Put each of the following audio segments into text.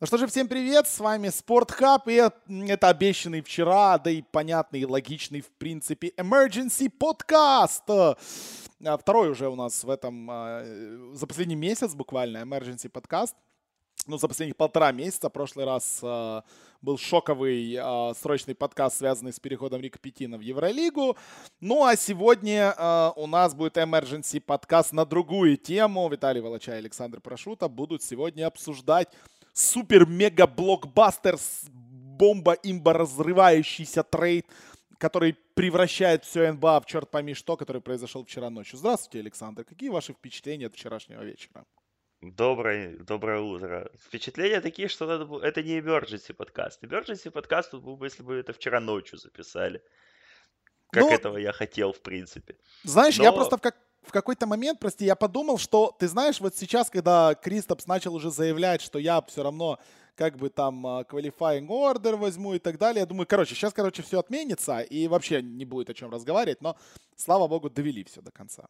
Ну что же, всем привет, с вами Спортхаб, и это обещанный вчера, да и понятный и логичный, в принципе, Emergency. А, второй уже у нас в этом, а, за последний месяц буквально, Emergency Podcast. Ну, за последних полтора месяца. Прошлый раз э, был шоковый э, срочный подкаст, связанный с переходом Рика Петина в Евролигу. Ну, а сегодня э, у нас будет emergency подкаст на другую тему. Виталий Волоча и Александр Прошута будут сегодня обсуждать супер-мега-блокбастер, бомба-имба разрывающийся трейд, который превращает все НБА в черт пойми что, который произошел вчера ночью. Здравствуйте, Александр. Какие ваши впечатления от вчерашнего вечера? Доброе, доброе утро. Впечатления такие, что надо было... это не emergency подкаст. Emergency подкаст был бы, если бы это вчера ночью записали. Как ну, этого я хотел, в принципе. Знаешь, Но... я просто в, как, в какой-то момент, прости, я подумал, что, ты знаешь, вот сейчас, когда Кристопс начал уже заявлять, что я все равно как бы там а, qualifying order возьму и так далее. Я думаю, короче, сейчас, короче, все отменится и вообще не будет о чем разговаривать, но, слава богу, довели все до конца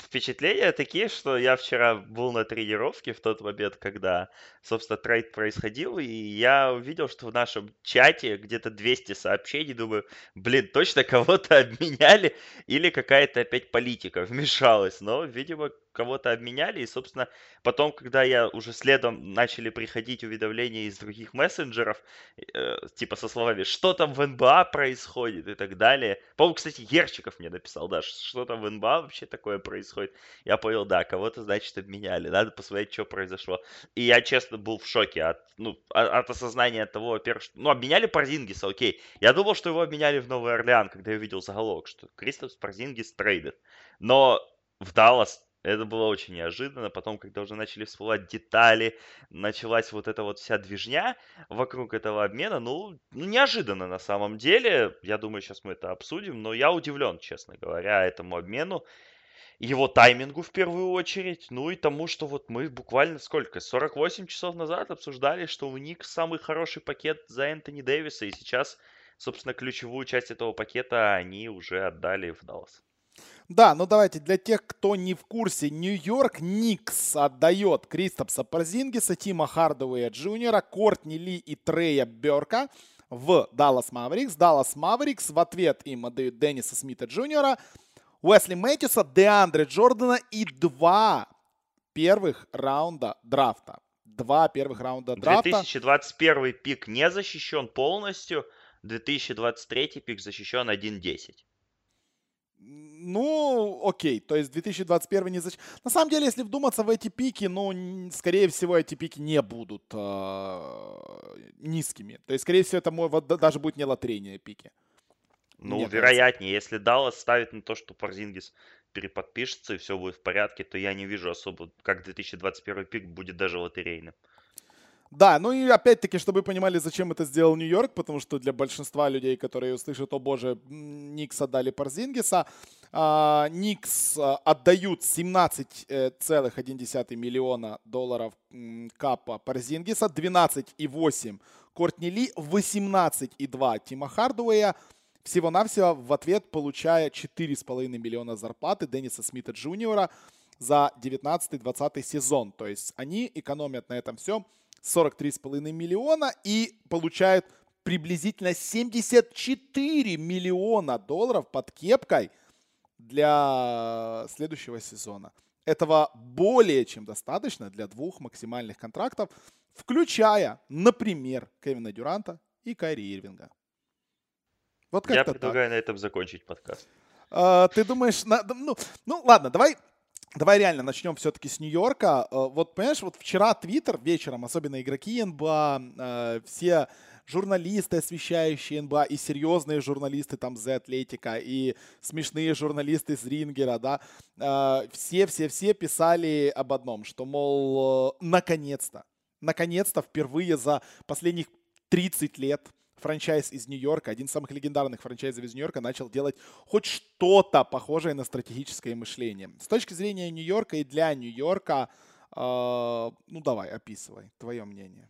впечатления такие, что я вчера был на тренировке в тот момент, когда, собственно, трейд происходил, и я увидел, что в нашем чате где-то 200 сообщений, думаю, блин, точно кого-то обменяли или какая-то опять политика вмешалась, но, видимо, кого-то обменяли, и, собственно, потом, когда я уже следом начали приходить уведомления из других мессенджеров, э, типа со словами, что там в НБА происходит и так далее. По-моему, кстати, Ерчиков мне написал, да, что там в НБА вообще такое происходит. Я понял, да, кого-то, значит, обменяли, надо посмотреть, что произошло. И я, честно, был в шоке от, ну, от осознания того, во-первых, что, ну, обменяли Парзингиса, окей. Я думал, что его обменяли в Новый Орлеан, когда я увидел заголовок, что Кристофс Парзингис трейдед. Но в Даллас это было очень неожиданно. Потом, когда уже начали всплывать детали, началась вот эта вот вся движня вокруг этого обмена, ну, ну неожиданно на самом деле. Я думаю, сейчас мы это обсудим, но я удивлен, честно говоря, этому обмену. Его таймингу в первую очередь, ну и тому, что вот мы буквально сколько, 48 часов назад обсуждали, что у них самый хороший пакет за Энтони Дэвиса, и сейчас, собственно, ключевую часть этого пакета они уже отдали в Даллас. Да, ну давайте, для тех, кто не в курсе, Нью-Йорк Никс отдает Кристопса Парзингиса, Тима Хардуэя Джуниора, Кортни Ли и Трея Берка в Даллас Маверикс. Даллас Маверикс в ответ им отдают Денниса Смита Джуниора, Уэсли Мэтьюса, Деандре Джордана и два первых раунда драфта. Два первых раунда драфта. 2021 пик не защищен полностью, 2023 пик защищен 1.10. Ну, окей, то есть 2021 не защищен. На самом деле, если вдуматься в эти пики, ну, скорее всего, эти пики не будут э, низкими. То есть, скорее всего, это вот, даже будет не лотерейные пики. Ну, Мне вероятнее, кажется. если Даллас ставит на то, что Парзингис переподпишется и все будет в порядке, то я не вижу особо, как 2021 пик будет даже лотерейным. Да, ну и опять-таки, чтобы вы понимали, зачем это сделал Нью-Йорк, потому что для большинства людей, которые услышат, о боже, Никс отдали Парзингиса, а, Никс а, отдают 17,1 миллиона долларов капа Парзингиса, 12,8 Кортни Ли, 18,2 Тима Хардуэя, всего-навсего в ответ получая 4,5 миллиона зарплаты Денниса Смита Джуниора за 19-20 сезон. То есть они экономят на этом все 43,5 миллиона и получают приблизительно 74 миллиона долларов под кепкой для следующего сезона. Этого более чем достаточно для двух максимальных контрактов, включая, например, Кевина Дюранта и Кайри Ирвинга. Вот Я предлагаю так. на этом закончить подкаст. А, ты думаешь, на, ну, ну ладно, давай Давай реально начнем все-таки с Нью-Йорка. Э, вот, понимаешь, вот вчера Твиттер вечером, особенно игроки НБА, э, все журналисты, освещающие НБА, и серьезные журналисты там The Athletic, и смешные журналисты из Рингера, да, все-все-все э, писали об одном, что, мол, наконец-то, наконец-то впервые за последних 30 лет франчайз из Нью-Йорка, один из самых легендарных франчайзов из Нью-Йорка, начал делать хоть что-то похожее на стратегическое мышление. С точки зрения Нью-Йорка и для Нью-Йорка, э, ну давай, описывай, твое мнение.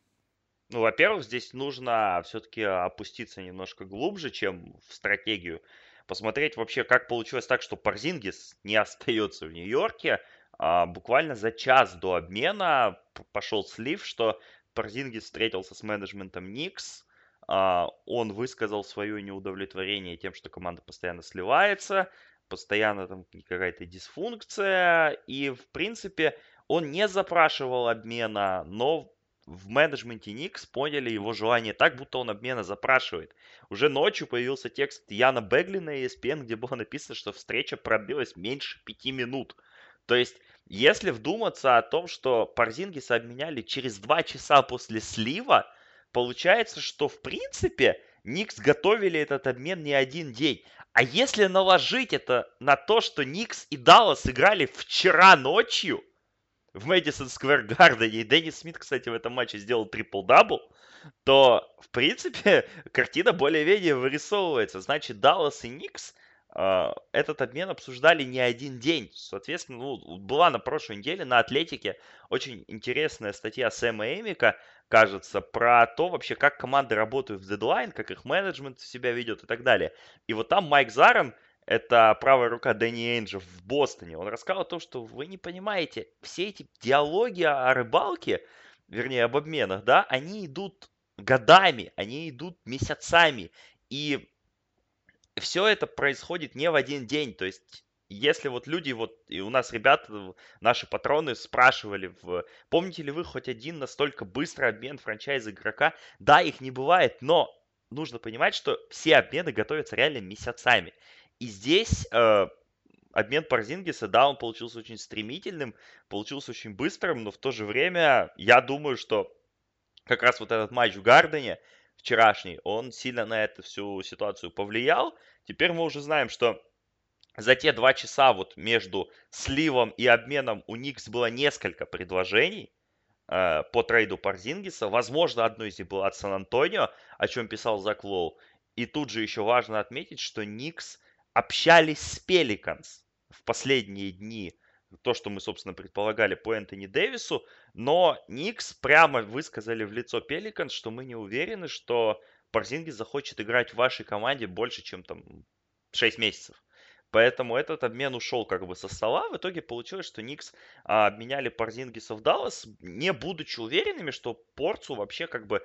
Ну, во-первых, здесь нужно все-таки опуститься немножко глубже, чем в стратегию. Посмотреть вообще, как получилось так, что Парзингис не остается в Нью-Йорке. А, буквально за час до обмена пошел слив, что Парзингис встретился с менеджментом Никс, он высказал свое неудовлетворение тем, что команда постоянно сливается, постоянно там какая-то дисфункция, и, в принципе, он не запрашивал обмена, но в менеджменте Никс поняли его желание так, будто он обмена запрашивает. Уже ночью появился текст Яна Бегли на ESPN, где было написано, что встреча продлилась меньше пяти минут. То есть, если вдуматься о том, что Порзингиса обменяли через два часа после слива, получается, что в принципе Никс готовили этот обмен не один день. А если наложить это на то, что Никс и Даллас играли вчера ночью – в Мэдисон Сквер Гардене, и Деннис Смит, кстати, в этом матче сделал трипл-дабл, то, в принципе, картина более-менее вырисовывается. Значит, Даллас и Никс э, этот обмен обсуждали не один день. Соответственно, ну, была на прошлой неделе на Атлетике очень интересная статья Сэма Эмика, кажется, про то вообще, как команды работают в дедлайн, как их менеджмент себя ведет и так далее. И вот там Майк Зарен это правая рука Дэнни Энджа в Бостоне. Он рассказал о том, что вы не понимаете, все эти диалоги о рыбалке, вернее, об обменах, да, они идут годами, они идут месяцами. И все это происходит не в один день. То есть если вот люди, вот и у нас ребята, наши патроны спрашивали, в, помните ли вы хоть один настолько быстрый обмен франчайз игрока? Да, их не бывает, но нужно понимать, что все обмены готовятся реально месяцами. И здесь э, обмен Парзингиса, да, он получился очень стремительным, получился очень быстрым, но в то же время я думаю, что как раз вот этот матч в Гардене вчерашний, он сильно на эту всю ситуацию повлиял. Теперь мы уже знаем, что за те два часа вот между сливом и обменом у Никс было несколько предложений э, по трейду Парзингиса. Возможно, одно из них было от Сан-Антонио, о чем писал Зак Лоу. И тут же еще важно отметить, что Никс общались с Пеликанс в последние дни. То, что мы, собственно, предполагали по Энтони Дэвису. Но Никс прямо высказали в лицо Пеликанс, что мы не уверены, что Парзинги захочет играть в вашей команде больше, чем там 6 месяцев. Поэтому этот обмен ушел как бы со стола. В итоге получилось, что Никс а, обменяли Парзингиса в Даллас, не будучи уверенными, что Порцу вообще как бы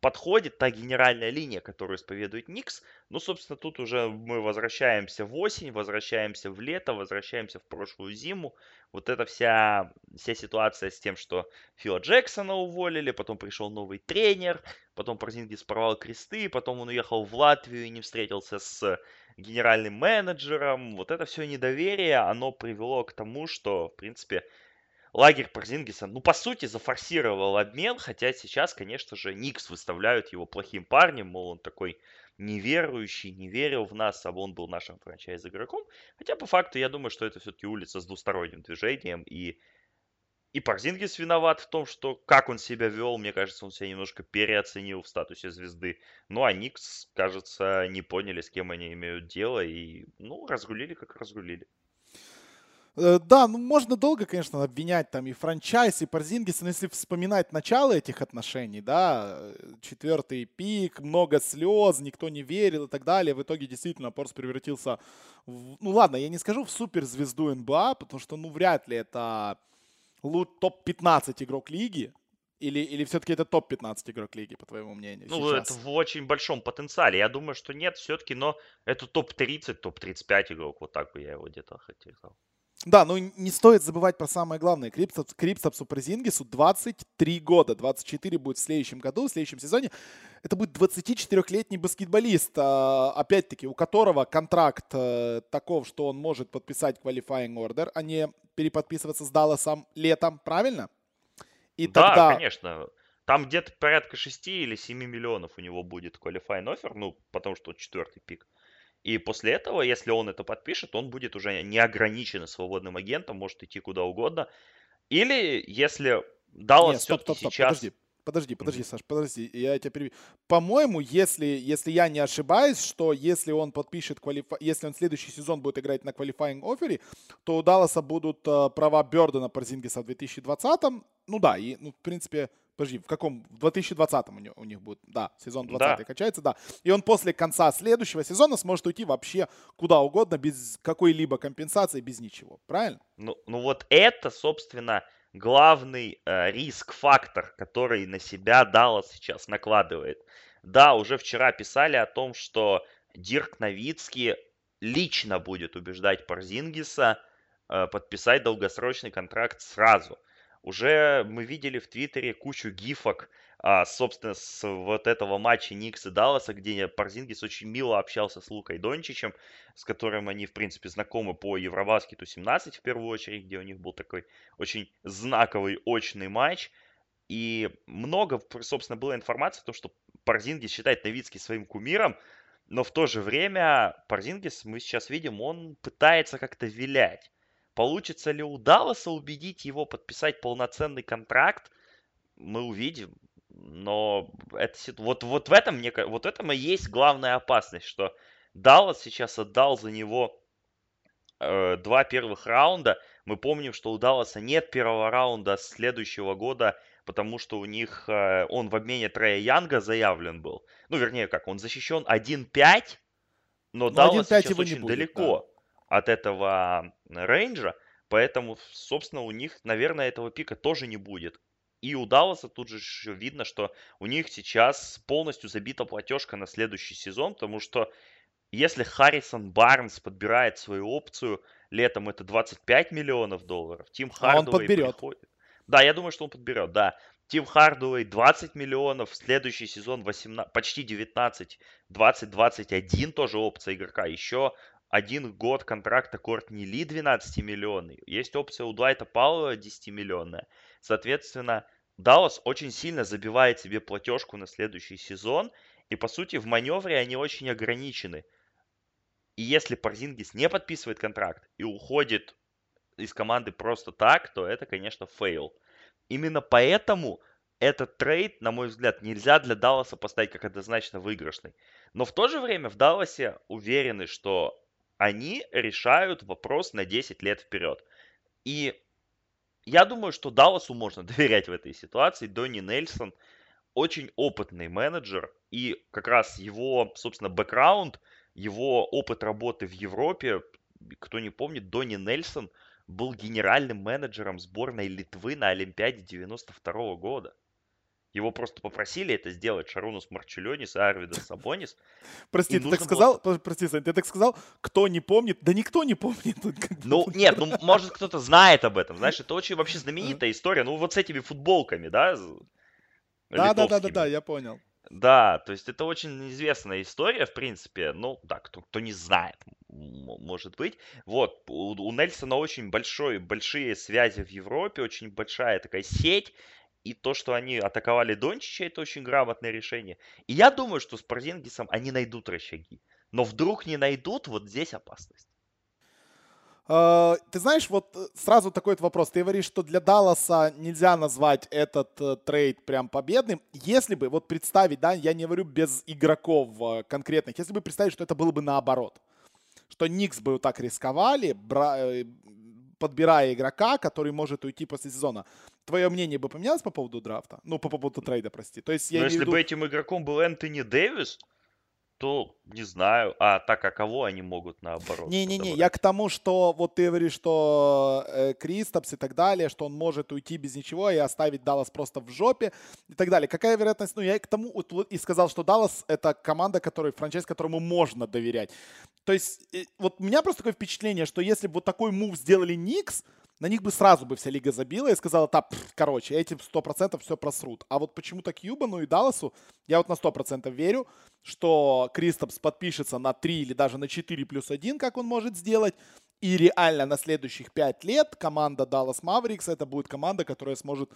подходит та генеральная линия, которую исповедует Никс. Ну, собственно, тут уже мы возвращаемся в осень, возвращаемся в лето, возвращаемся в прошлую зиму. Вот эта вся, вся ситуация с тем, что Фила Джексона уволили, потом пришел новый тренер, потом Порзингис порвал кресты, потом он уехал в Латвию и не встретился с генеральным менеджером. Вот это все недоверие, оно привело к тому, что, в принципе, лагерь Порзингиса, ну, по сути, зафорсировал обмен, хотя сейчас, конечно же, Никс выставляют его плохим парнем, мол, он такой неверующий, не верил в нас, а он был нашим франчайз-игроком. Хотя, по факту, я думаю, что это все-таки улица с двусторонним движением, и и Парзингис виноват в том, что как он себя вел, мне кажется, он себя немножко переоценил в статусе звезды. Ну, а Никс, кажется, не поняли, с кем они имеют дело, и, ну, разгулили, как разгулили. Э, да, ну можно долго, конечно, обвинять там и франчайз, и Парзингиса, но если вспоминать начало этих отношений, да, четвертый пик, много слез, никто не верил и так далее, в итоге действительно Порс превратился в, ну ладно, я не скажу в суперзвезду НБА, потому что, ну, вряд ли это топ-15 игрок лиги, или, или все-таки это топ-15 игрок лиги, по твоему мнению? Ну, сейчас? это в очень большом потенциале. Я думаю, что нет, все-таки, но это топ-30, топ-35 игрок. Вот так бы я его где-то хотел. Да, ну не стоит забывать про самое главное. Кристапс, Кристапсу Порзингису 23 года. 24 будет в следующем году, в следующем сезоне. Это будет 24-летний баскетболист, а, опять-таки, у которого контракт э, таков, что он может подписать qualifying offer, а не переподписываться с Далласом летом, правильно? И да, тогда... конечно. Там где-то порядка 6 или 7 миллионов у него будет qualifying offer, ну, потому что он четвертый пик. И после этого, если он это подпишет, он будет уже неограниченно свободным агентом, может идти куда угодно. Или если Даллас все-таки сейчас... Подожди, подожди, подожди, Саш, подожди, я тебя перебью. По-моему, если, если я не ошибаюсь, что если он подпишет, квалифи... если он следующий сезон будет играть на квалифайинг офере, то у Далласа будут э, права Бёрдена Порзингиса в 2020. Ну да, и, ну, в принципе, Подожди, в каком? В 2020 у, них, у них будет, да, сезон 20 да. качается, да. И он после конца следующего сезона сможет уйти вообще куда угодно, без какой-либо компенсации, без ничего, правильно? Ну, ну вот это, собственно, главный э, риск-фактор, который на себя Даллас сейчас накладывает. Да, уже вчера писали о том, что Дирк Новицкий лично будет убеждать Парзингиса э, подписать долгосрочный контракт сразу. Уже мы видели в Твиттере кучу гифок, а, собственно, с вот этого матча Никс и Далласа, где Парзингис очень мило общался с Лукой Дончичем, с которым они, в принципе, знакомы по Евробаскету 17 в первую очередь, где у них был такой очень знаковый очный матч. И много, собственно, было информации о том, что Парзингис считает Новицкий своим кумиром, но в то же время Парзингис, мы сейчас видим, он пытается как-то вилять. Получится ли у Далласа убедить его подписать полноценный контракт, мы увидим. Но это, вот, вот в этом мне вот этом и есть главная опасность, что Даллас сейчас отдал за него э, два первых раунда. Мы помним, что у Далласа нет первого раунда следующего года потому что у них э, он в обмене Трея Янга заявлен был. Ну, вернее, как, он защищен 1-5, но, но Даллас сейчас очень будет, далеко да. От этого рейнджа, поэтому, собственно, у них, наверное, этого пика тоже не будет. И у Далласа тут же видно, что у них сейчас полностью забита платежка на следующий сезон, потому что если Харрисон Барнс подбирает свою опцию, летом это 25 миллионов долларов, Тим Хардуэй а он подберет. приходит. Да, я думаю, что он подберет, да. Тим Хардуэй 20 миллионов, следующий сезон 18, почти 19, 20-21 тоже опция игрока. Еще один год контракта Кортни Ли 12 миллионов. Есть опция у Дуайта Пауэлла 10 миллионная. Соответственно, Даллас очень сильно забивает себе платежку на следующий сезон. И по сути в маневре они очень ограничены. И если Порзингис не подписывает контракт и уходит из команды просто так, то это, конечно, фейл. Именно поэтому этот трейд, на мой взгляд, нельзя для Далласа поставить как однозначно выигрышный. Но в то же время в Далласе уверены, что они решают вопрос на 10 лет вперед. И я думаю, что Далласу можно доверять в этой ситуации. Донни Нельсон очень опытный менеджер, и как раз его, собственно, бэкграунд, его опыт работы в Европе, кто не помнит, Донни Нельсон – был генеральным менеджером сборной Литвы на Олимпиаде 92 года. Его просто попросили это сделать Шарунус Марчелёнис и Арвидас Сабонис. Прости, ты так сказал, было... прости, Сань, ты так сказал, кто не помнит? Да никто не помнит. Ну, нет, ну, может, кто-то знает об этом, знаешь, это очень вообще знаменитая история, ну, вот с этими футболками, да? Да, да, да, да, да, я понял. Да, то есть это очень известная история, в принципе. Ну, да, кто, кто не знает, может быть. Вот, у, у Нельсона очень большой, большие связи в Европе, очень большая такая сеть. И то, что они атаковали Дончича, это очень грамотное решение. И я думаю, что с Порзингисом они найдут рычаги. Но вдруг не найдут, вот здесь опасность. Uh, ты знаешь, вот э, сразу такой вот вопрос. Ты говоришь, что для Далласа нельзя назвать этот uh, трейд прям победным. Если бы, вот представить, да, я не говорю без игроков uh, конкретных, если бы представить, что это было бы наоборот. Что Никс бы вот так рисковали, бра- э, подбирая игрока, который может уйти после сезона. Твое мнение бы поменялось по поводу драфта? Ну, по поводу трейда, прости. То есть, я Но если виду... бы этим игроком был Энтони Дэвис, то не знаю. А так, а кого они могут наоборот? Не-не-не, я к тому, что вот ты говоришь, что э, Кристопс и так далее, что он может уйти без ничего и оставить Даллас просто в жопе и так далее. Какая вероятность? Ну, я к тому и сказал, что Даллас — это команда, которой, франчайз, которому можно доверять. То есть э, вот у меня просто такое впечатление, что если бы вот такой мув сделали Никс, на них бы сразу бы вся лига забила и сказала, так, короче, эти сто процентов все просрут. А вот почему-то Кьюбану и Далласу я вот на сто процентов верю, что Кристопс подпишется на 3 или даже на 4 плюс 1, как он может сделать. И реально на следующих 5 лет команда Dallas Mavericks это будет команда, которая сможет,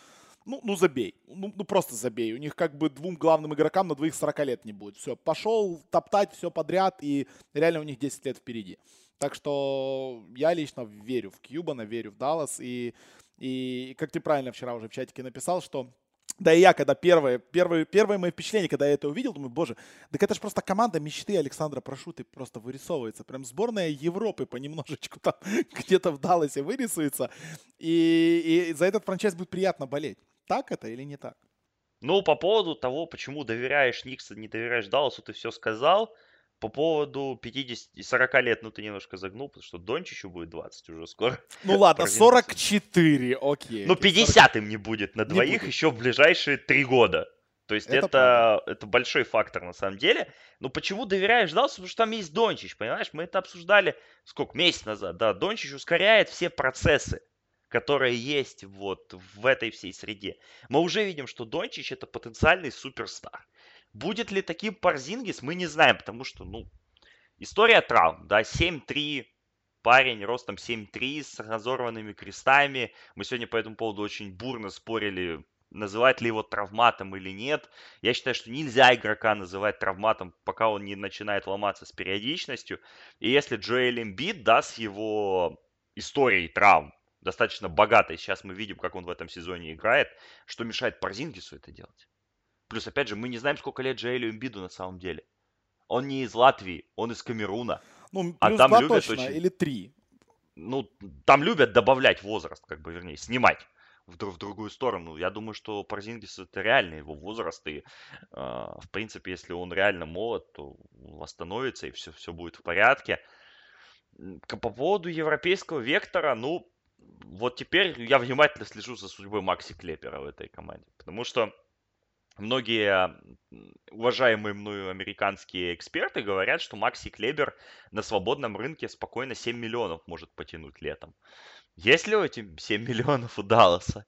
ну, ну забей, ну, ну просто забей. У них как бы двум главным игрокам на двоих 40 лет не будет. Все, пошел топтать все подряд, и реально у них 10 лет впереди. Так что я лично верю в Кьюбана, верю в Даллас. И, и как ты правильно вчера уже в чатике написал, что да и я, когда первое, первое, первое мое впечатление, когда я это увидел, думаю, боже, так это же просто команда мечты Александра Прошуты просто вырисовывается. Прям сборная Европы понемножечку там где-то в Далласе вырисуется. И, и за этот франчайз будет приятно болеть. Так это или не так? Ну, по поводу того, почему доверяешь Никса, не доверяешь Далласу, ты все сказал. По поводу 50 40 лет, ну ты немножко загнул, потому что Дончичу будет 20 уже скоро. Ну ладно, 44, окей. Ну 50 им не будет на двоих еще в ближайшие три года. То есть это, это, это большой фактор на самом деле. Но почему доверяешь Далласу? Потому что там есть Дончич, понимаешь? Мы это обсуждали сколько, месяц назад. Да, Дончич ускоряет все процессы, которые есть вот в этой всей среде. Мы уже видим, что Дончич это потенциальный суперстар. Будет ли таким Парзингис, мы не знаем, потому что, ну, история травм, да, 7-3, парень ростом 7-3 с разорванными крестами. Мы сегодня по этому поводу очень бурно спорили, называть ли его травматом или нет. Я считаю, что нельзя игрока называть травматом, пока он не начинает ломаться с периодичностью. И если Джоэль Эмбит даст его историей травм, достаточно богатой, сейчас мы видим, как он в этом сезоне играет, что мешает Парзингису это делать. Плюс, опять же, мы не знаем, сколько лет Джоэлю Эмбиду на самом деле. Он не из Латвии, он из Камеруна. Ну, а там любят точно, очень... или три. Ну, там любят добавлять возраст, как бы, вернее, снимать в, в другую сторону. Я думаю, что Парзингис это реально его возраст. И, э, в принципе, если он реально молод, то восстановится и все, все будет в порядке. По поводу европейского вектора, ну, вот теперь я внимательно слежу за судьбой Макси Клепера в этой команде. Потому что многие уважаемые мною американские эксперты говорят, что Макси Клебер на свободном рынке спокойно 7 миллионов может потянуть летом. Есть ли эти 7 миллионов у Далласа?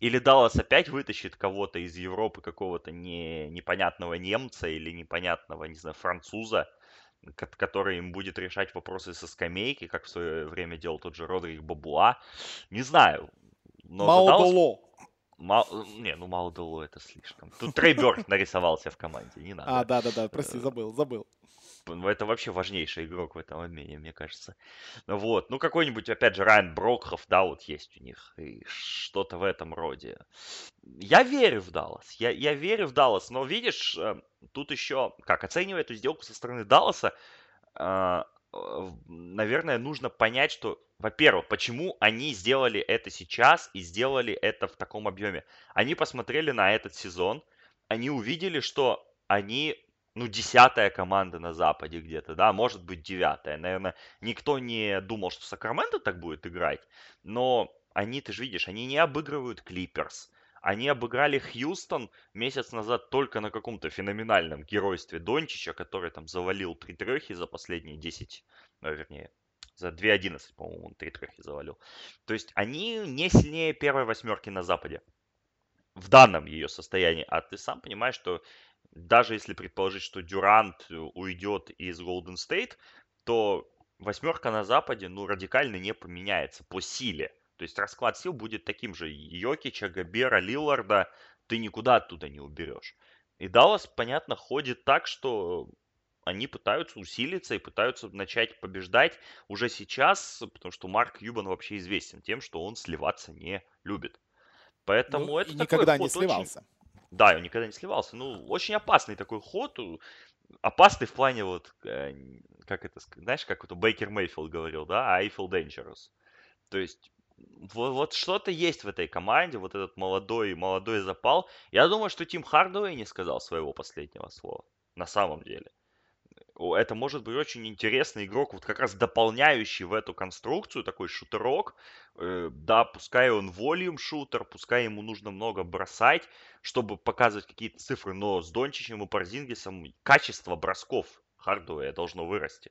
Или Даллас опять вытащит кого-то из Европы, какого-то не, непонятного немца или непонятного, не знаю, француза, который им будет решать вопросы со скамейки, как в свое время делал тот же Родрик Бабуа. Не знаю. Но Мао Мал... Не, ну Мао Дело это слишком. Тут Трей Бёрд нарисовался в команде, не надо. А, да-да-да, прости, забыл, забыл. Ну, это вообще важнейший игрок в этом обмене, мне кажется. Вот. Ну, какой-нибудь, опять же, Райан Брокхов, да, вот есть у них. И что-то в этом роде. Я верю в Даллас. Я, я верю в Даллас. Но, видишь, э, тут еще, как, оценивая эту сделку со стороны Далласа, э, наверное, нужно понять, что, во-первых, почему они сделали это сейчас и сделали это в таком объеме. Они посмотрели на этот сезон, они увидели, что они ну, десятая команда на Западе где-то, да, может быть, девятая. Наверное, никто не думал, что Сакраменто так будет играть, но они, ты же видишь, они не обыгрывают Клиперс. Они обыграли Хьюстон месяц назад только на каком-то феноменальном геройстве Дончича, который там завалил три трехи за последние 10, ну, вернее, за 2.11, по-моему, он три трехи завалил. То есть они не сильнее первой восьмерки на Западе в данном ее состоянии. А ты сам понимаешь, что даже если предположить, что Дюрант э, уйдет из Голден Стейт, то восьмерка на Западе, ну, радикально не поменяется по силе. То есть расклад сил будет таким же. Йокича, Габера, Лилларда ты никуда оттуда не уберешь. И Даллас, понятно, ходит так, что они пытаются усилиться и пытаются начать побеждать уже сейчас, потому что Марк Юбан вообще известен тем, что он сливаться не любит. Поэтому ну, это никогда не сливался. Очень... Да, он никогда не сливался. Ну, очень опасный такой ход. Опасный в плане вот, э, как это, знаешь, как это Бейкер Мейфилд говорил, да, I feel dangerous. То есть вот, вот что-то есть в этой команде, вот этот молодой, молодой запал. Я думаю, что Тим Хардуэй не сказал своего последнего слова. На самом деле это может быть очень интересный игрок, вот как раз дополняющий в эту конструкцию, такой шутерок. Э, да, пускай он волюм шутер, пускай ему нужно много бросать, чтобы показывать какие-то цифры, но с Дончичем и Парзингисом качество бросков Хардуэя должно вырасти.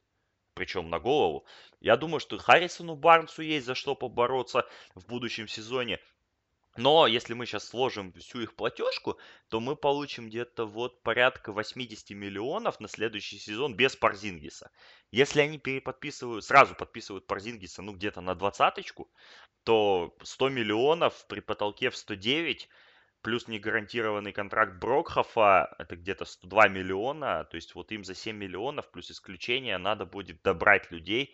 Причем на голову. Я думаю, что Харрисону Барнсу есть за что побороться в будущем сезоне. Но если мы сейчас сложим всю их платежку, то мы получим где-то вот порядка 80 миллионов на следующий сезон без Парзингиса. Если они переподписывают, сразу подписывают Парзингиса, ну где-то на двадцаточку, то 100 миллионов при потолке в 109 плюс негарантированный контракт Брокхофа, это где-то 102 миллиона, то есть вот им за 7 миллионов плюс исключение надо будет добрать людей,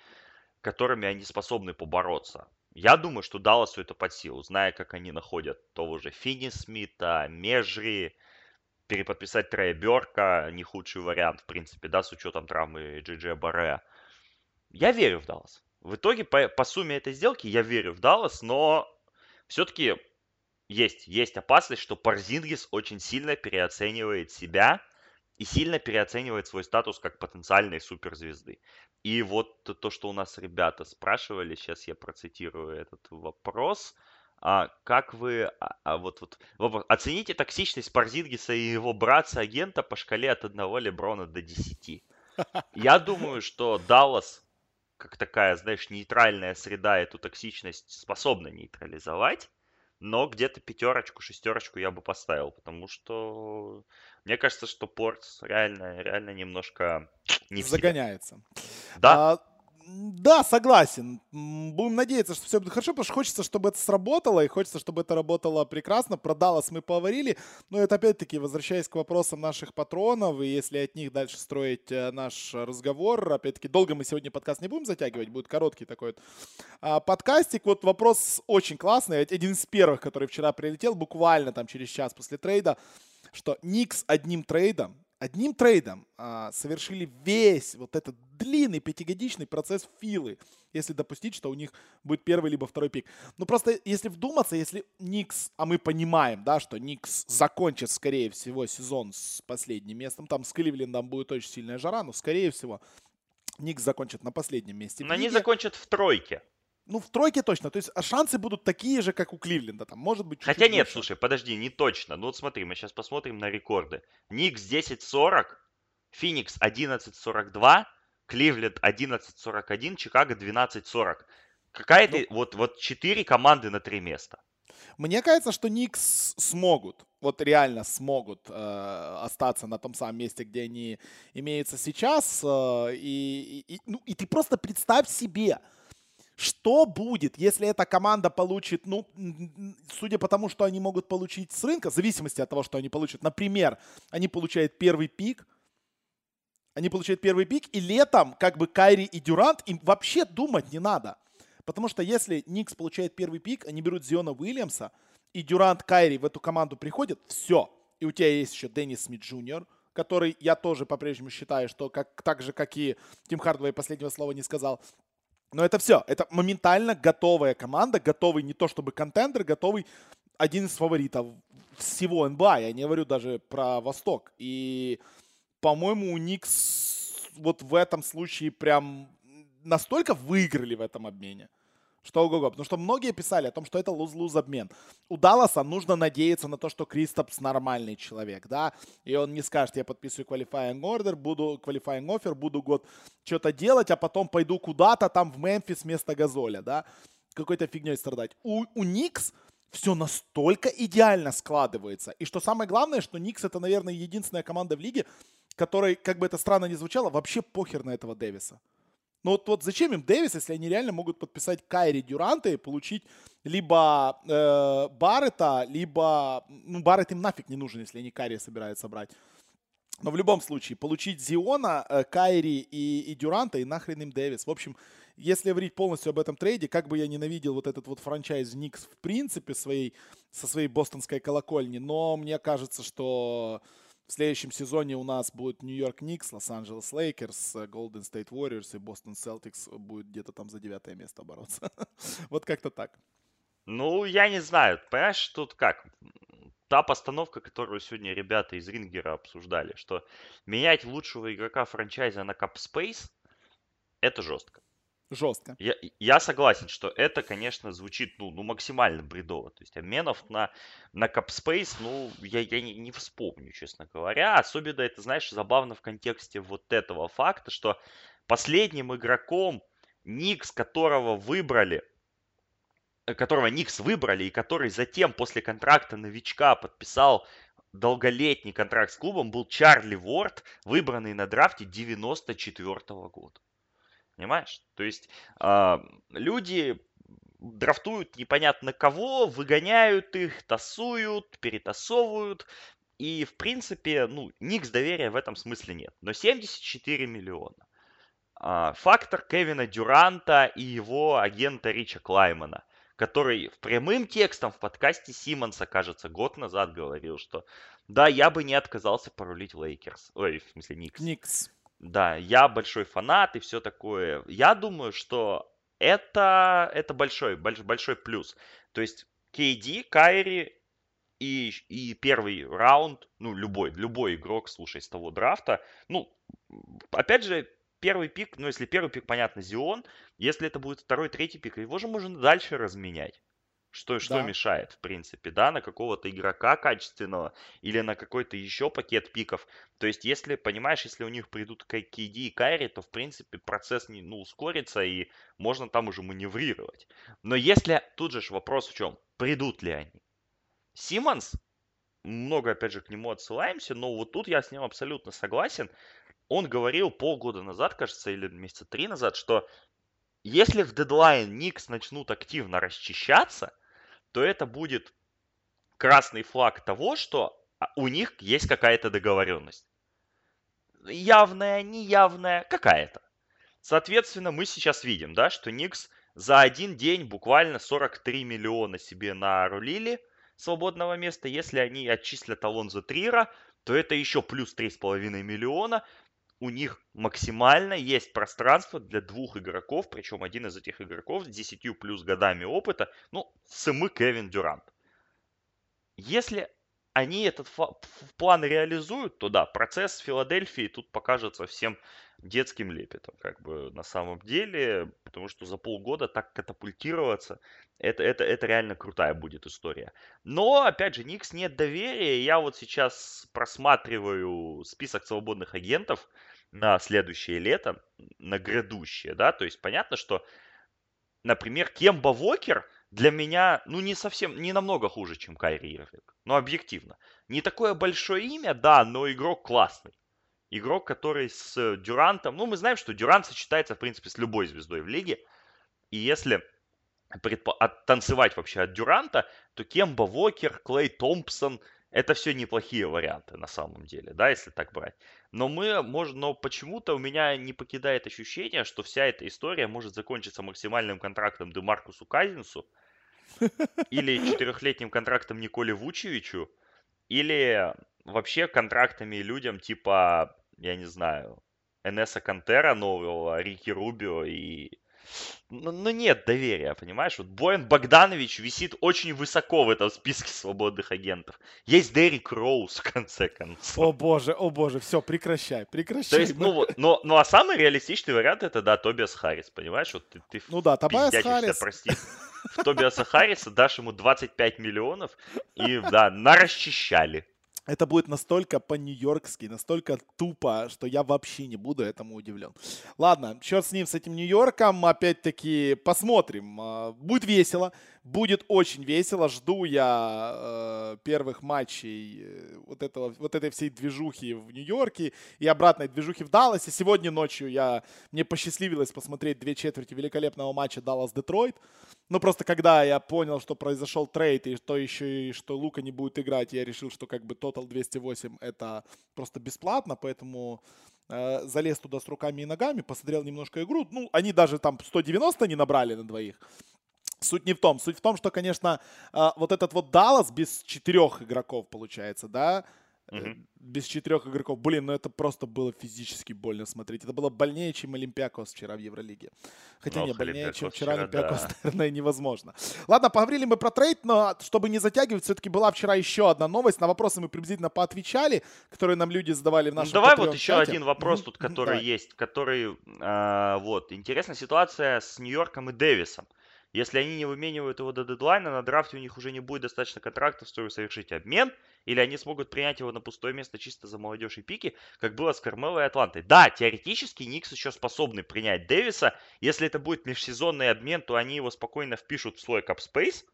которыми они способны побороться. Я думаю, что Далласу это под силу, зная, как они находят того же Финни Смита, Межри, переподписать Трея Берка, не худший вариант, в принципе, да, с учетом травмы Джей Барре. Я верю в Даллас. В итоге, по, по сумме этой сделки, я верю в Даллас, но все-таки есть, есть опасность, что Парзингис очень сильно переоценивает себя и сильно переоценивает свой статус как потенциальной суперзвезды. И вот то, что у нас ребята спрашивали, сейчас я процитирую этот вопрос. А как вы а, а вот, вот, вопрос, оцените токсичность Парзингиса и его братца-агента по шкале от одного Леброна до 10? Я думаю, что Даллас, как такая, знаешь, нейтральная среда, эту токсичность способна нейтрализовать но где-то пятерочку, шестерочку я бы поставил, потому что мне кажется, что Портс реально, реально немножко не Загоняется. Да. А, да, согласен. Будем надеяться, что все будет хорошо, потому что хочется, чтобы это сработало, и хочется, чтобы это работало прекрасно. Про Даллас мы поговорили, но это опять-таки, возвращаясь к вопросам наших патронов, и если от них дальше строить э, наш разговор, опять-таки, долго мы сегодня подкаст не будем затягивать, будет короткий такой вот а, подкастик. Вот вопрос очень классный, один из первых, который вчера прилетел, буквально там через час после трейда, что Никс одним трейдом одним трейдом а, совершили весь вот этот длинный пятигодичный процесс Филы, если допустить, что у них будет первый либо второй пик. Ну просто если вдуматься, если Никс, а мы понимаем, да, что Никс закончит, скорее всего, сезон с последним местом, там с Кливлендом будет очень сильная жара, но скорее всего Никс закончит на последнем месте. Но они закончат в тройке. Ну, в тройке точно. То есть а шансы будут такие же, как у Кливленда. Там, может быть, Хотя нет, больше. слушай, подожди, не точно. Ну вот смотри, мы сейчас посмотрим на рекорды. Никс 10.40, Феникс 11.42, Кливленд 11.41, Чикаго 12.40. Какая-то ну, вот, вот 4 команды на 3 места. Мне кажется, что Никс смогут, вот реально смогут э, остаться на том самом месте, где они имеются сейчас. Э, и, и, ну, и ты просто представь себе, что будет, если эта команда получит, ну, судя по тому, что они могут получить с рынка, в зависимости от того, что они получат, например, они получают первый пик, они получают первый пик, и летом как бы Кайри и Дюрант им вообще думать не надо. Потому что если Никс получает первый пик, они берут Зиона Уильямса, и Дюрант Кайри в эту команду приходят, все. И у тебя есть еще Деннис Смит Джуниор, который я тоже по-прежнему считаю, что как, так же, как и Тим Хардвей последнего слова не сказал, но это все. Это моментально готовая команда, готовый не то чтобы contender, готовый один из фаворитов всего НБА. Я не говорю даже про Восток. И, по-моему, у Никс вот в этом случае прям настолько выиграли в этом обмене. Что ого-го. Потому что многие писали о том, что это луз-луз обмен. У Далласа нужно надеяться на то, что Кристопс нормальный человек, да, и он не скажет, я подписываю qualifying order, буду qualifying offer, буду год что-то делать, а потом пойду куда-то там в Мемфис вместо Газоля, да, какой-то фигней страдать. У, у Никс все настолько идеально складывается. И что самое главное, что Никс это, наверное, единственная команда в лиге, которой, как бы это странно ни звучало, вообще похер на этого Дэвиса. Но вот, вот зачем им Дэвис, если они реально могут подписать Кайри Дюранта и получить либо э, Баррета, либо... Ну, Баррет им нафиг не нужен, если они Кайри собираются брать. Но в любом случае, получить Зиона, э, Кайри и, и Дюранта, и нахрен им Дэвис. В общем, если говорить полностью об этом трейде, как бы я ненавидел вот этот вот franchise Никс в принципе своей, со своей бостонской колокольни, но мне кажется, что в следующем сезоне у нас будет Нью-Йорк Никс, Лос-Анджелес Лейкерс, Голден Стейт Warriors и Бостон Селтикс будет где-то там за девятое место бороться. вот как-то так. Ну, я не знаю. Понимаешь, тут как? Та постановка, которую сегодня ребята из Рингера обсуждали, что менять лучшего игрока франчайза на Space, это жестко жестко. Я, я согласен, что это, конечно, звучит ну, ну максимально бредово. То есть обменов на, на Capspace, ну, я, я не, не вспомню, честно говоря. Особенно это, знаешь, забавно в контексте вот этого факта, что последним игроком, Никс, которого выбрали, э, которого Никс выбрали, и который затем после контракта новичка подписал долголетний контракт с клубом, был Чарли Ворд, выбранный на драфте 94 -го года. Понимаешь? То есть э, люди драфтуют непонятно кого, выгоняют их, тасуют, перетасовывают. И, в принципе, ну, Никс доверия в этом смысле нет. Но 74 миллиона. А, фактор Кевина Дюранта и его агента Рича Клаймана, который в прямым текстом в подкасте Симмонса, кажется, год назад говорил, что да, я бы не отказался порулить Лейкерс. Ой, в смысле Никс. Никс. Да, я большой фанат и все такое. Я думаю, что это, это большой, большой, большой плюс. То есть KD, Кайри И, и первый раунд, ну, любой, любой игрок, слушай, с того драфта, ну, опять же, первый пик, ну, если первый пик, понятно, Зион, если это будет второй, третий пик, его же можно дальше разменять. Что, что Да. мешает, в принципе, да, на какого-то игрока качественного или на какой-то еще пакет пиков. То есть, если, понимаешь, если у них придут KD и Кайри, то, в принципе, процесс не, ну, ускорится и можно там уже маневрировать. Но если, тут же вопрос в чем, придут ли они? Симмонс, много, опять же, к нему отсылаемся, но вот тут я с ним абсолютно согласен. Он говорил полгода назад, кажется, или месяца три назад, что если в дедлайн Никс начнут активно расчищаться, то это будет красный флаг того, что а, у них есть какая-то договоренность. Явная, неявная, какая-то. Соответственно, мы сейчас видим, да, что Никс за один день буквально 43 миллиона себе нарулили свободного места. Если они отчислят Алонзо Трира, то это еще плюс 3,5 миллиона. У них максимально есть пространство для двух игроков, причем один из этих игроков с 10 плюс годами опыта, ну, Сымы Кевин Дюрант. Если они этот план реализуют, то да, процесс Филадельфии тут покажется всем детским лепетом, как бы на самом деле, потому что за полгода так катапультироваться, это, это, это реально крутая будет история. Но, опять же, Никс нет доверия, я вот сейчас просматриваю список свободных агентов на следующее лето, на грядущее, да, то есть понятно, что, например, Кемба Вокер – для меня, ну, не совсем, не намного хуже, чем Кайри Ирвинг. Ну, объективно. Не такое большое имя, да, но игрок классный. Игрок, который с Дюрантом, ну, мы знаем, что Дюрант сочетается, в принципе, с любой звездой в лиге. И если предпо- оттанцевать вообще от Дюранта, то Кемба Вокер, Клей Томпсон – это все неплохие варианты на самом деле, да, если так брать. Но мы, можем, но почему-то у меня не покидает ощущение, что вся эта история может закончиться максимальным контрактом Демаркусу Казинсу или четырехлетним контрактом Николе Вучевичу, или вообще контрактами людям типа, я не знаю, Энеса Кантера нового, Рики Рубио и ну, ну нет доверия, понимаешь? Вот Боян Богданович висит очень высоко в этом списке свободных агентов. Есть Дерек Роуз, в конце концов. О боже, о боже, все, прекращай, прекращай. То есть, ну вот, но, ну а самый реалистичный вариант это, да, Тобиас Харрис, понимаешь? Вот ты, ты ну да, Тобиас Харрис. прости. В Тобиаса Харриса дашь ему 25 миллионов и, да, нарасчищали это будет настолько по-нью-йоркски, настолько тупо, что я вообще не буду этому удивлен. Ладно, черт с ним, с этим Нью-Йорком, опять-таки посмотрим. А, будет весело, будет очень весело. Жду я э, первых матчей э, вот, этого, вот этой всей движухи в Нью-Йорке и обратной движухи в Далласе. Сегодня ночью я, мне посчастливилось посмотреть две четверти великолепного матча Даллас-Детройт. Ну, просто когда я понял, что произошел трейд, и что еще и что Лука не будет играть, я решил, что как бы Total 208 это просто бесплатно, поэтому э, залез туда с руками и ногами, посмотрел немножко игру. Ну, они даже там 190 не набрали на двоих. Суть не в том. Суть в том, что, конечно, э, вот этот вот Даллас без четырех игроков, получается, да, Угу. Без четырех игроков. Блин, ну это просто было физически больно смотреть. Это было больнее, чем Олимпиакос вчера в Евролиге. Хотя ну, не, больнее, чем вчера, Олимпиакос, да. наверное, невозможно. Ладно, поговорили мы про трейд, но чтобы не затягивать, все-таки была вчера еще одна новость. На вопросы мы приблизительно поотвечали, которые нам люди задавали в нашем ну, Давай вот еще один вопрос тут, который Давай. есть, который, э, вот, интересная ситуация с Нью-Йорком и Дэвисом. Если они не выменивают его до дедлайна, на драфте у них уже не будет достаточно контрактов, чтобы совершить обмен, или они смогут принять его на пустое место чисто за молодежь и пики, как было с Кармелой и Атлантой. Да, теоретически Никс еще способны принять Дэвиса. Если это будет межсезонный обмен, то они его спокойно впишут в свой капспейс.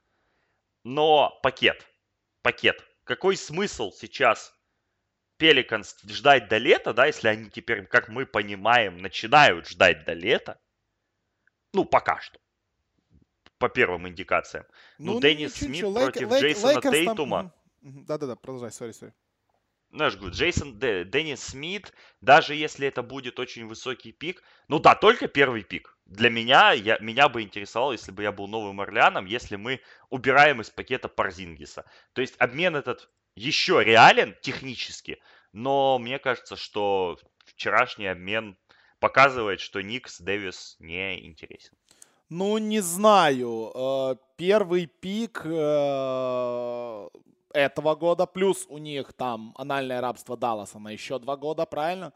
Но пакет, пакет. Какой смысл сейчас Пеликанс ждать до лета, да, если они теперь, как мы понимаем, начинают ждать до лета? Ну, пока что по первым индикациям. Ну, ну Деннис Смит против Лейк, Джейсона Лейкерс Тейтума. Да-да-да, продолжай, sorry, sorry. Знаешь, говорю, Джейсон, Деннис Смит, даже если это будет очень высокий пик, ну да, только первый пик. Для меня, я, меня бы интересовало, если бы я был Новым Орлеаном, если мы убираем из пакета Парзингиса. То есть обмен этот еще реален технически, но мне кажется, что вчерашний обмен показывает, что Никс Дэвис не интересен. Ну, не знаю. Э, первый пик э, этого года, плюс у них там анальное рабство Далласа на еще два года, правильно?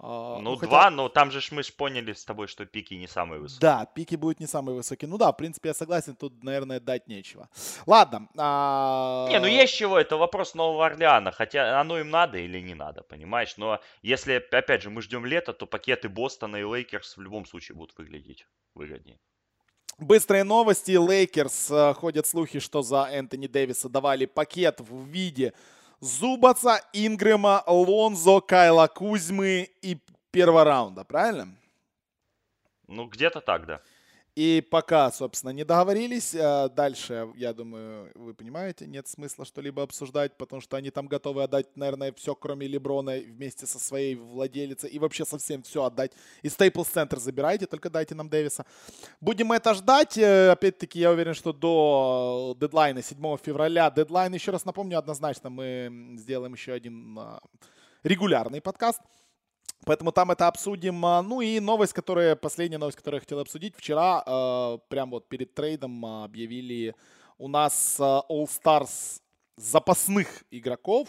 А, ну, ну хотя... два, но там же мы ж поняли с тобой, что пики не самые высокие. Да, пики будут не самые высокие. Ну да, в принципе, я согласен, тут, наверное, ждать нечего. Ладно. А... Не, ну есть чего, это вопрос Нового Орлеана, хотя оно им надо или не надо, понимаешь? Но если, опять же, мы ждем лета, то пакеты Бостона и Лейкерс в любом случае будут выглядеть выгоднее. Быстрые новости. Лейкерс. Э, ходят слухи, что за Энтони Дэвиса давали пакет в виде Зубаца, Ингрема, Лонзо, Кайла Кузьмы и первого раунда, правильно? Ну, где-то так, да. И пока, собственно, не договорились, а дальше, я думаю, вы понимаете, нет смысла что-либо обсуждать, потому что они там готовы отдать, наверное, все, кроме Леброна, вместе со своей владелицей, и вообще совсем все отдать. И Стейплс Центр забирайте, только дайте нам Дэвиса. Будем это ждать. Э, опять-таки, я уверен, что до дедлайна 7 февраля, дедлайн, еще раз напомню, однозначно мы сделаем еще один а, регулярный подкаст. Поэтому там это обсудим. А, ну и новость, которая, последняя новость, которую я хотел обсудить. Вчера, э, прям вот перед трейдом объявили у нас All Stars запасных игроков.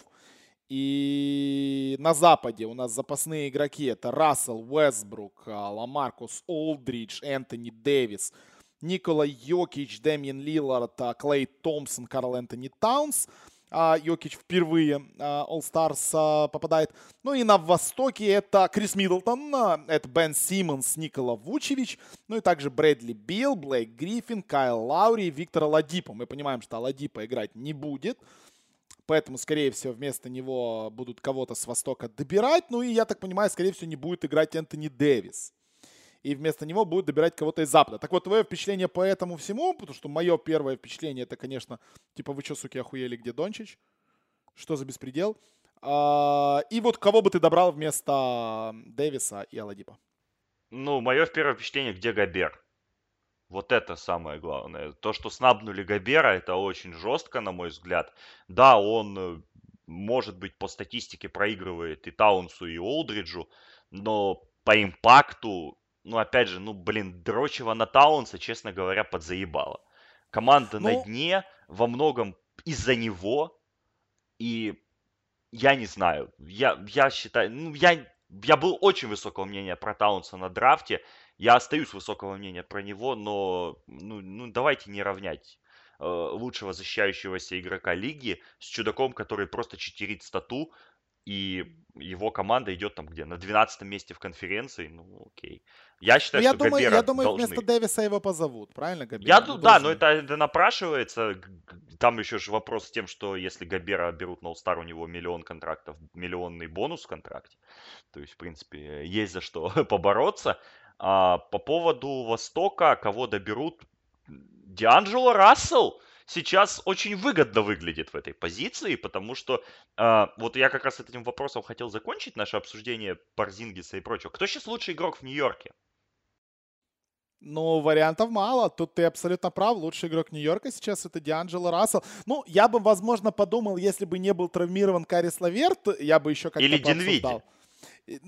И на Западе у нас запасные игроки это Рассел, Уэстбрук, Ламаркус, Олдридж, Энтони Дэвис, Никола Йокич, Дэмиен Лиллард, Клей Томпсон, Карл Энтони Таунс а, Йокич впервые а, All Stars а, попадает. Ну и на Востоке это Крис Миддлтон, а, это Бен Симмонс, Никола Вучевич, ну и также Брэдли Билл, Блейк Гриффин, Кайл Лаури и Виктор Ладипа. Мы понимаем, что Ладипа играть не будет. Поэтому, скорее всего, вместо него будут кого-то с Востока добирать. Ну и, я так понимаю, скорее всего, не будет играть Энтони Дэвис и вместо него будет добирать кого-то из Запада. Так вот, твое впечатление по этому всему, потому что мое первое впечатление, это, конечно, типа, вы что, суки, охуели, где Дончич? Что за беспредел? А, и вот кого бы ты добрал вместо Дэвиса и Аладипа? Ну, мое первое впечатление, где Габер. Вот это самое главное. То, что снабнули Габера, это очень жестко, на мой взгляд. Да, он, э, может быть, по статистике проигрывает и Таунсу, и Олдриджу, но по импакту ну, опять же, ну, блин, Дрочева на Таунса, честно говоря, подзаебала. Команда ну... на дне во многом из-за него. И я не знаю, я, я считаю, ну, я, я был очень высокого мнения про Таунса на драфте. Я остаюсь высокого мнения про него, но ну, ну давайте не равнять э, лучшего защищающегося игрока лиги с чудаком, который просто читерит стату, и его команда идет там где? На 12 месте в конференции. Ну, окей. Я считаю, ну, я что думаю, Габера Я думаю, должны... вместо Дэвиса его позовут, правильно, Габера? Я, ну, да, но это, это напрашивается. Там еще же вопрос с тем, что если Габера берут на All-Star, у него миллион контрактов, миллионный бонус в контракте. То есть, в принципе, есть за что побороться. А по поводу Востока, кого доберут? Дианджело Рассел сейчас очень выгодно выглядит в этой позиции, потому что э, вот я как раз этим вопросом хотел закончить наше обсуждение Парзингиса и прочего. Кто сейчас лучший игрок в Нью-Йорке? Ну, вариантов мало. Тут ты абсолютно прав. Лучший игрок Нью-Йорка сейчас это Дианджело Рассел. Ну, я бы, возможно, подумал, если бы не был травмирован Карис Лаверт, я бы еще как-то Или Динвиди.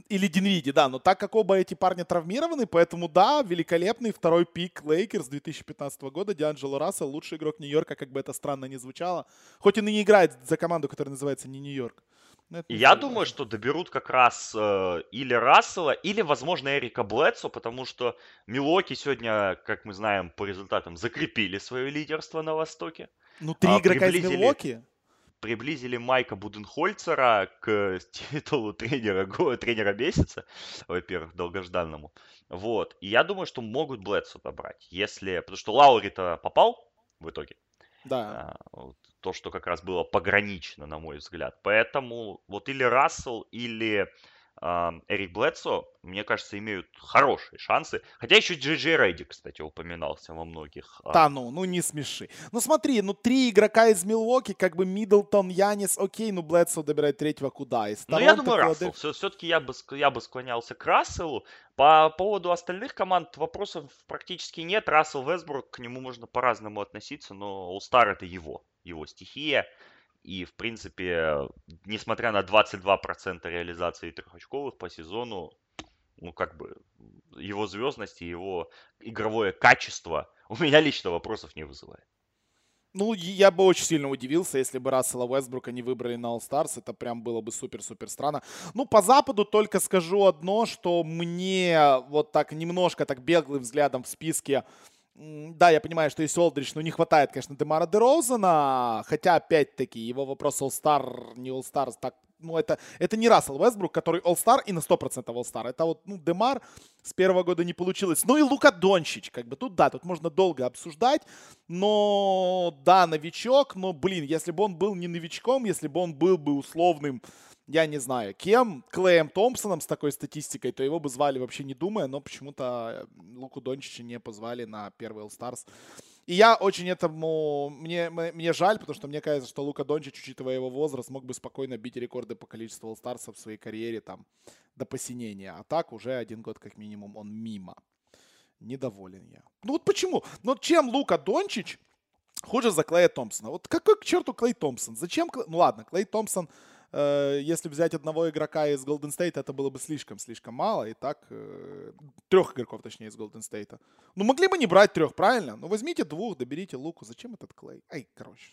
Или Динвиди, да. Но так как оба эти парни травмированы, поэтому да, великолепный второй пик Лейкерс 2015 года. Дианджело Рассел, лучший игрок Нью-Йорка, как бы это странно ни звучало. Хоть он и не играет за команду, которая называется не Нью-Йорк. Я думаю, что доберут как раз э, или Рассела, или, возможно, Эрика Блэдсо, потому что Милоки сегодня, как мы знаем по результатам, закрепили свое лидерство на Востоке. Ну, три а, игрока из Милоки? приблизили Майка Буденхольцера к титулу тренера, тренера месяца, во-первых, долгожданному. Вот. И я думаю, что могут Блэдсу добрать, если... Потому что Лаури-то попал в итоге. Да. А, то, что как раз было погранично, на мой взгляд. Поэтому вот или Рассел, или Эрик Блэдсо, мне кажется, имеют хорошие шансы. Хотя еще Джей Рейди, кстати, упоминался во многих. Да, ну, ну не смеши. Ну смотри, ну три игрока из Милуоки, как бы Миддлтон, Янис, окей, ну Блэдсо добирает третьего куда? Из ну я думаю, Рассел. Все, все-таки я бы, я бы склонялся к Расселу. По поводу остальных команд вопросов практически нет. Рассел Весбург, к нему можно по-разному относиться, но All-Star это его, его стихия. И, в принципе, несмотря на 22% реализации трехочковых по сезону, ну, как бы, его звездность и его игровое качество у меня лично вопросов не вызывает. Ну, я бы очень сильно удивился, если бы Рассела Уэсбрука не выбрали на All-Stars. Это прям было бы супер-супер странно. Ну, по Западу только скажу одно, что мне вот так немножко так беглым взглядом в списке да, я понимаю, что есть Олдрич, но не хватает, конечно, Демара Дерозена. Хотя, опять-таки, его вопрос All-Star, не All-Star, так, ну, это, это не Рассел Вестбрук, который All-Star и на 100% All-Star. Это вот, ну, Демар с первого года не получилось. Ну и Лука Дончич, как бы, тут, да, тут можно долго обсуждать. Но, да, новичок, но, блин, если бы он был не новичком, если бы он был бы условным я не знаю, кем, Клеем Томпсоном с такой статистикой, то его бы звали вообще не думая, но почему-то Луку Дончича не позвали на первый All-Stars. И я очень этому... Мне, мне жаль, потому что мне кажется, что Лука Дончич, учитывая его возраст, мог бы спокойно бить рекорды по количеству All-Stars в своей карьере там до посинения. А так уже один год как минимум он мимо. Недоволен я. Ну вот почему? Ну чем Лука Дончич хуже за Клея Томпсона? Вот какой к черту Клей Томпсон? Зачем? Ну ладно, Клей Томпсон Э, если взять одного игрока из Golden State, это было бы слишком-слишком мало. И так, э, трех игроков, точнее, из Golden State. Ну, могли бы не брать трех, правильно? Ну, возьмите двух, доберите Луку. Зачем этот Клей? Ай, короче.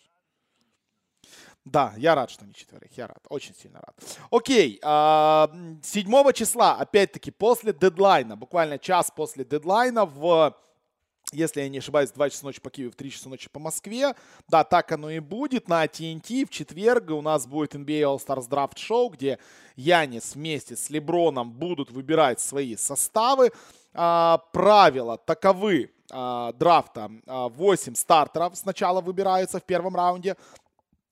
Да, я рад, что не четверых. Я рад. Очень сильно рад. Окей. 7 а, числа, опять-таки, после дедлайна, буквально час после дедлайна в если я не ошибаюсь, 2 часа ночи по Киеву, в 3 часа ночи по Москве. Да, так оно и будет. На TNT в четверг у нас будет NBA All-Stars Draft Show, где Янис вместе с Леброном будут выбирать свои составы. А, правила таковы а, драфта. А, 8 стартеров сначала выбираются в первом раунде.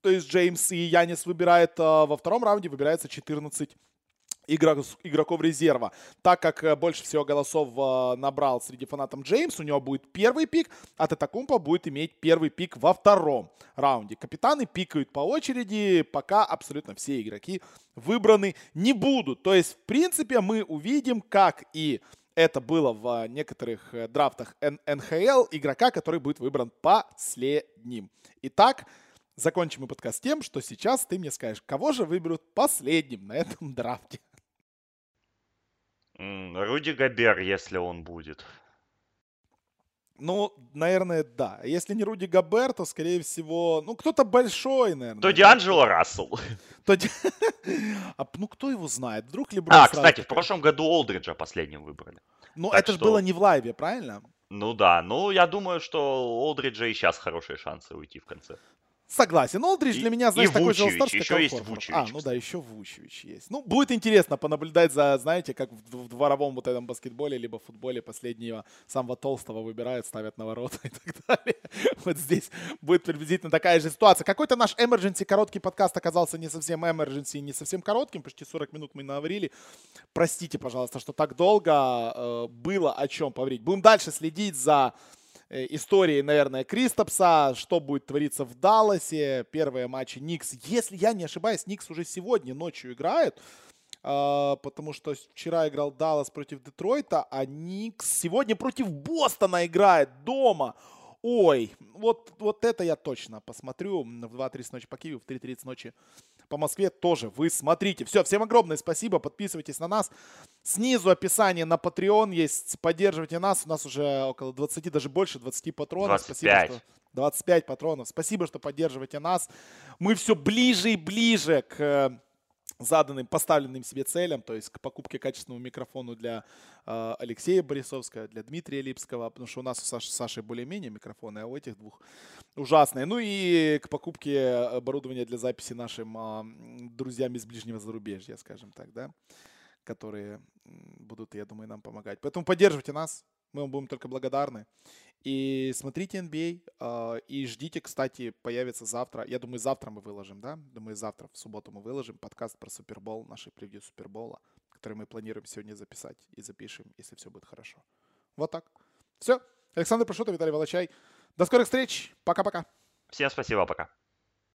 То есть Джеймс и Янис выбирает а, во втором раунде, выбирается 14 игрок, игроков резерва. Так как э, больше всего голосов э, набрал среди фанатов Джеймс, у него будет первый пик, а Татакумпа будет иметь первый пик во втором раунде. Капитаны пикают по очереди, пока абсолютно все игроки выбраны не будут. То есть, в принципе, мы увидим, как и это было в некоторых э, драфтах НХЛ, игрока, который будет выбран последним. Итак, закончим мы подкаст тем, что сейчас ты мне скажешь, кого же выберут последним на этом драфте. Руди Габер, если он будет. Ну, наверное, да. Если не Руди Габер, то, скорее всего, ну, кто-то большой, наверное. То Дианджело Рассел. То... а, ну, кто его знает? Вдруг Леброн А, кстати, в прошлом году Олдриджа последним выбрали. Ну, это же было не в лайве, правильно? Ну да, ну я думаю, что Олдриджа и сейчас хорошие шансы уйти в конце. Согласен. Олдридж для меня, знаешь, и такой Вучевич, же All-Star, еще есть Вучевич. А, ну да, еще Вучевич есть. Ну, будет интересно понаблюдать за, знаете, как в, дворовом вот этом баскетболе, либо футболе последнего самого толстого выбирают, ставят на ворота и так далее. Вот здесь будет приблизительно такая же ситуация. Какой-то наш emergency короткий подкаст оказался не совсем emergency, не совсем коротким, почти 40 минут мы наварили. Простите, пожалуйста, что так долго э, было о чем поговорить. Будем дальше следить за истории, наверное, Кристопса, что будет твориться в Далласе, первые матчи Никс. Если я не ошибаюсь, Никс уже сегодня ночью играют, а, потому что вчера играл Даллас против Детройта, а Никс сегодня против Бостона играет дома. Ой, вот, вот это я точно посмотрю в 2.30 ночи по Киеву, в 3.30 ночи по Москве тоже вы смотрите. Все, всем огромное спасибо, подписывайтесь на нас. Снизу описание на Patreon есть, поддерживайте нас. У нас уже около 20, даже больше 20 патронов. 25. Спасибо, что 25 патронов. Спасибо, что поддерживаете нас. Мы все ближе и ближе к заданным, поставленным себе целям, то есть к покупке качественного микрофона для э, Алексея Борисовского, для Дмитрия Липского, потому что у нас у Саши, Саши более-менее микрофоны, а у этих двух ужасные. Ну и к покупке оборудования для записи нашим э, друзьям из ближнего зарубежья, скажем так, да, которые будут, я думаю, нам помогать. Поэтому поддерживайте нас, мы вам будем только благодарны. И смотрите NBA. Э, а, и ждите, кстати, появится завтра. Я думаю, завтра мы выложим, да? Думаю, завтра, в субботу мы выложим подкаст про Супербол, наши превью Супербола, который мы планируем сегодня записать. И запишем, если все будет хорошо. Вот так. Все. Александр Пашутов, Виталий Волочай. До скорых встреч. Пока-пока. Всем спасибо, пока.